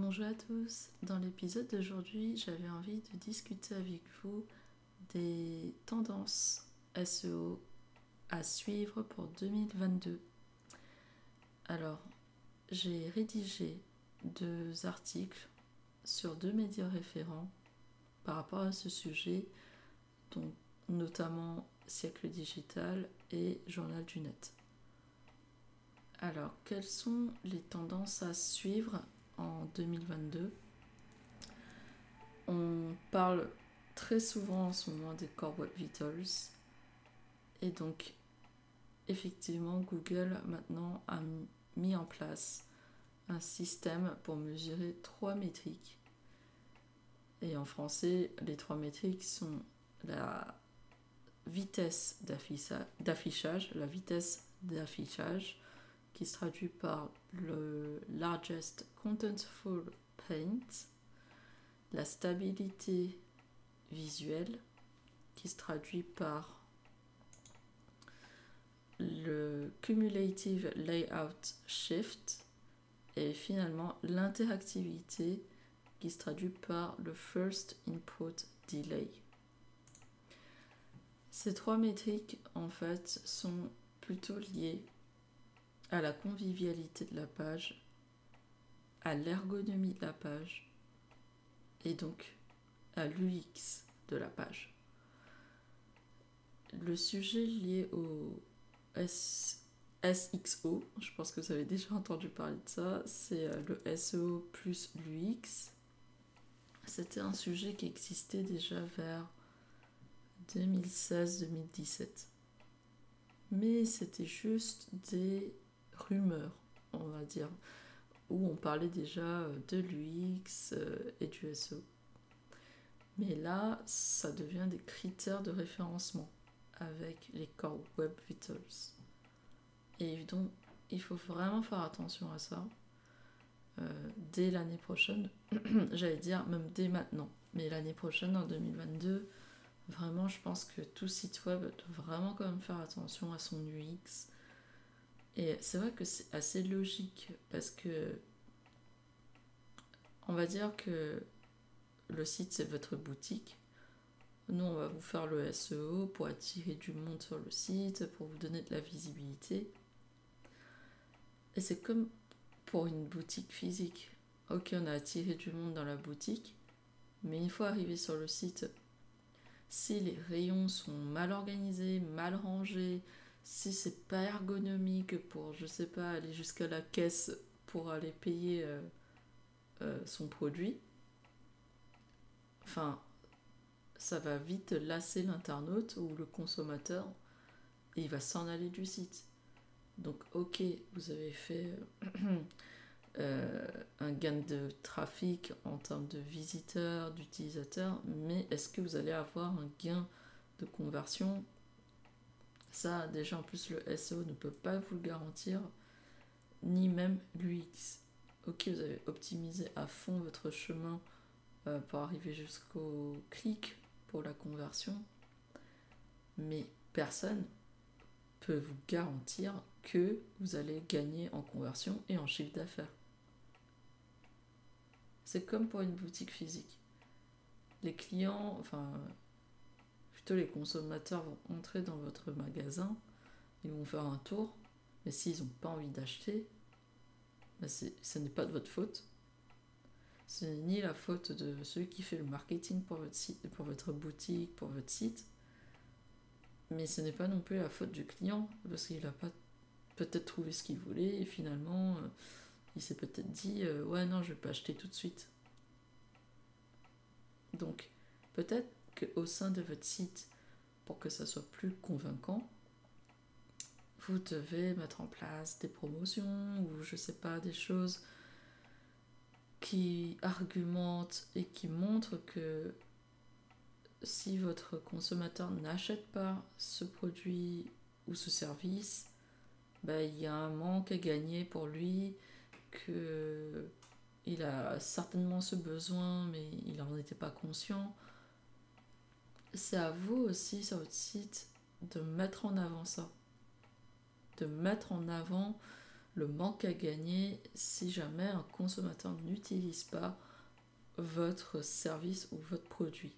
Bonjour à tous. Dans l'épisode d'aujourd'hui, j'avais envie de discuter avec vous des tendances SEO à suivre pour 2022. Alors, j'ai rédigé deux articles sur deux médias référents par rapport à ce sujet, donc notamment Siècle Digital et Journal du Net. Alors, quelles sont les tendances à suivre en 2022 On parle très souvent en ce moment des Core Web Vitals. Et donc, effectivement, Google maintenant a mis en place un système pour mesurer trois métriques. Et en français, les trois métriques sont la vitesse d'affichage, la vitesse d'affichage, qui se traduit par le largest contentful paint, la stabilité visuelle, qui se traduit par le cumulative layout shift et finalement l'interactivité qui se traduit par le first input delay. Ces trois métriques en fait sont plutôt liées à la convivialité de la page, à l'ergonomie de la page et donc à l'UX de la page. Le sujet lié au SXO, je pense que vous avez déjà entendu parler de ça, c'est euh, le SEO plus l'UX. C'était un sujet qui existait déjà vers 2016-2017. Mais c'était juste des rumeurs, on va dire, où on parlait déjà euh, de l'UX euh, et du SEO. Mais là, ça devient des critères de référencement avec les Core Web Vitals. Et donc, il faut vraiment faire attention à ça euh, dès l'année prochaine. J'allais dire même dès maintenant. Mais l'année prochaine, en 2022, vraiment, je pense que tout site web doit vraiment quand même faire attention à son UX. Et c'est vrai que c'est assez logique parce que on va dire que le site c'est votre boutique nous, on va vous faire le SEO pour attirer du monde sur le site, pour vous donner de la visibilité. Et c'est comme pour une boutique physique. Ok, on a attiré du monde dans la boutique, mais une fois arrivé sur le site, si les rayons sont mal organisés, mal rangés, si c'est pas ergonomique pour, je sais pas, aller jusqu'à la caisse pour aller payer euh, euh, son produit, enfin, ça va vite lasser l'internaute ou le consommateur et il va s'en aller du site. Donc ok, vous avez fait euh, un gain de trafic en termes de visiteurs, d'utilisateurs, mais est-ce que vous allez avoir un gain de conversion Ça déjà en plus le SEO ne peut pas vous le garantir, ni même l'UX. Ok, vous avez optimisé à fond votre chemin euh, pour arriver jusqu'au clic, pour la conversion, mais personne peut vous garantir que vous allez gagner en conversion et en chiffre d'affaires. C'est comme pour une boutique physique. Les clients, enfin les consommateurs vont entrer dans votre magasin, ils vont faire un tour, mais s'ils n'ont pas envie d'acheter, ben ce n'est pas de votre faute, ce n'est ni la faute de celui qui fait le marketing pour votre site, pour votre boutique, pour votre site, mais ce n'est pas non plus la faute du client parce qu'il n'a pas peut-être trouvé ce qu'il voulait et finalement euh, il s'est peut-être dit euh, ouais non je vais pas acheter tout de suite. Donc peut-être qu'au sein de votre site, pour que ça soit plus convaincant, vous devez mettre en place des promotions ou je sais pas des choses qui argumente et qui montre que si votre consommateur n'achète pas ce produit ou ce service, ben, il y a un manque à gagner pour lui, que il a certainement ce besoin, mais il n'en était pas conscient. C'est à vous aussi sur votre site de mettre en avant ça, de mettre en avant le manque à gagner si jamais un consommateur n'utilise pas votre service ou votre produit.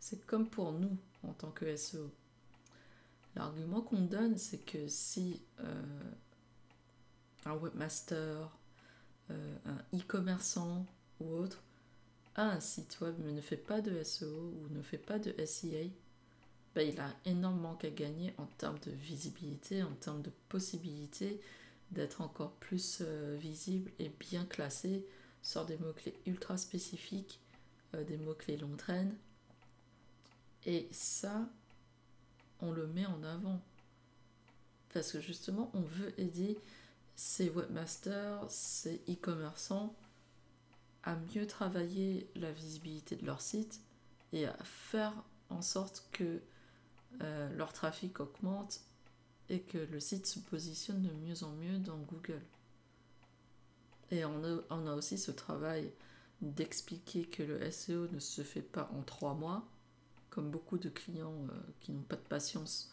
C'est comme pour nous en tant que SEO. L'argument qu'on donne, c'est que si euh, un webmaster, euh, un e-commerçant ou autre un site web mais ne fait pas de SEO ou ne fait pas de SEA, ben, il a énormément qu'à gagner en termes de visibilité, en termes de possibilité d'être encore plus euh, visible et bien classé sur des mots-clés ultra spécifiques, euh, des mots-clés longue traîne. Et ça, on le met en avant. Parce que justement, on veut aider ces webmasters, ces e-commerçants à mieux travailler la visibilité de leur site et à faire en sorte que euh, leur trafic augmente et que le site se positionne de mieux en mieux dans Google. Et on a, aussi ce travail d'expliquer que le SEO ne se fait pas en trois mois, comme beaucoup de clients euh, qui n'ont pas de patience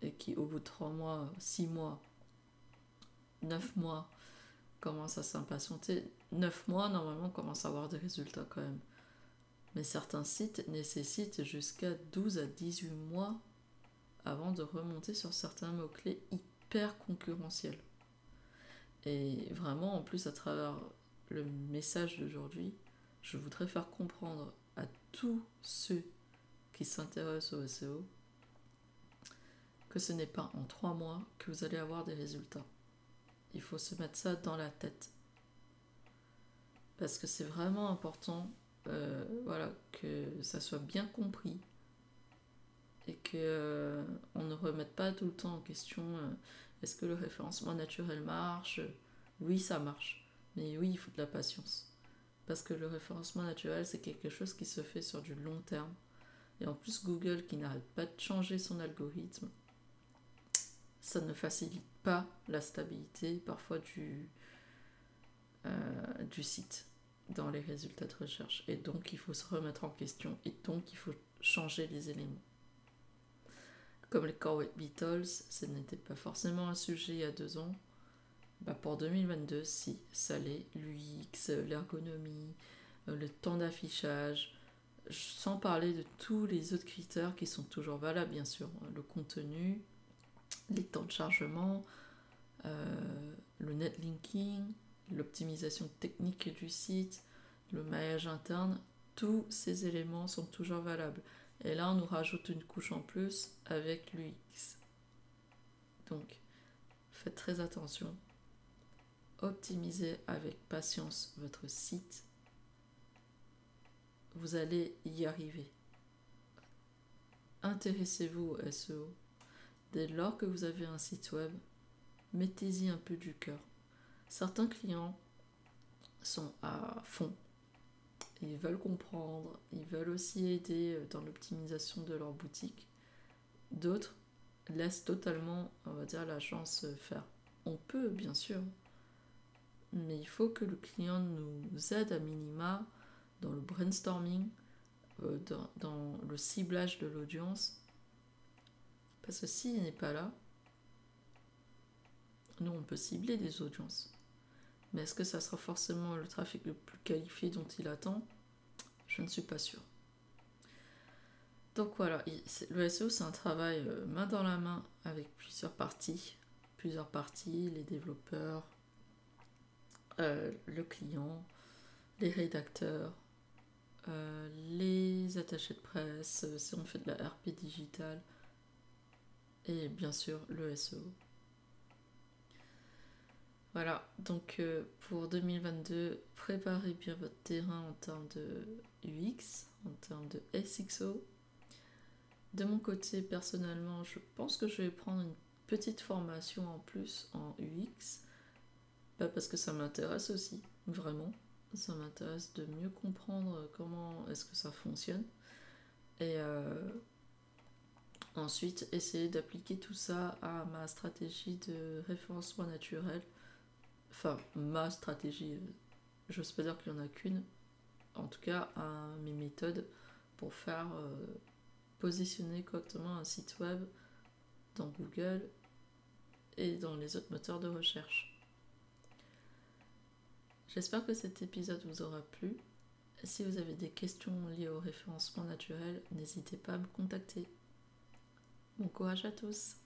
et qui au bout de trois mois, six mois, neuf mois commencent à s'impatienter. Neuf mois, normalement, on commence à avoir des résultats quand même. Mais certains sites nécessitent jusqu'à 12 à 18 mois avant de remonter sur certains mots-clés hyper concurrentiels. Et vraiment, en plus, à travers le message d'aujourd'hui, je voudrais faire comprendre à tous ceux qui s'intéressent au SEO que ce n'est pas en trois mois que vous allez avoir des résultats. Il faut se mettre ça dans la tête. Parce que c'est vraiment important euh, voilà, que ça soit bien compris et que euh, on ne remette pas tout le temps en question euh, est-ce que le référencement naturel marche? Oui, ça marche. Mais oui, il faut de la patience. Parce que le référencement naturel, c'est quelque chose qui se fait sur du long terme. Et en plus, Google qui n'arrête pas de changer son algorithme, ça ne facilite pas la stabilité parfois du, du site dans les résultats de recherche. Et donc, il faut se remettre en question et donc, il faut changer les éléments. Comme les Core Beatles, ce n'était pas forcément un sujet il y a deux ans. Bah pour 2022, si, ça l'est. L'UX, l'ergonomie, euh, le temps d'affichage, sans parler de tous les autres critères qui sont toujours valables, bien sûr. Le contenu, les temps de chargement, euh, le netlinking, l'optimisation technique du site, le maillage interne, tous ces éléments sont toujours valables. Et là, on nous rajoute une couche en plus avec l'UX. Donc, faites très attention. Optimisez avec patience votre site. Vous allez y arriver. Intéressez-vous au SEO. Dès lors que vous avez un site web, mettez-y un peu du cœur. Certains clients sont à fond. Ils veulent comprendre, ils veulent aussi aider euh, dans l'optimisation de leur boutique. D'autres laissent totalement, on la chance faire. On peut, bien sûr, mais il faut que le client nous aide à minima dans le brainstorming, euh, dans le ciblage de l'audience. Parce que s'il n'est pas là, nous, on peut cibler des audiences. Mais est-ce que ça sera forcément le trafic le plus qualifié dont il attend? Je ne suis pas sûre. Donc voilà, le SEO c'est un travail euh, main dans la main avec plusieurs parties. Plusieurs parties, les développeurs, euh, le client, les rédacteurs, euh, les attachés de presse, si on fait de la RP digitale, et bien sûr le SEO. Voilà, donc euh, pour 2022, préparez bien votre terrain en termes de UX, en termes de SXO. De mon côté, personnellement, je pense que je vais prendre une petite formation en plus en UX, bah, parce que ça m'intéresse aussi, vraiment. Ça m'intéresse de mieux comprendre comment est-ce que ça fonctionne. Et euh, ensuite, essayer d'appliquer tout ça à ma stratégie de référencement naturel enfin ma stratégie, je ne sais pas dire qu'il n'y en a qu'une, en tout cas à mes méthodes pour faire euh, positionner correctement un site web dans Google et dans les autres moteurs de recherche. J'espère que cet épisode vous aura plu. Si vous avez des questions liées au référencement naturel, n'hésitez pas à me contacter. Bon courage à tous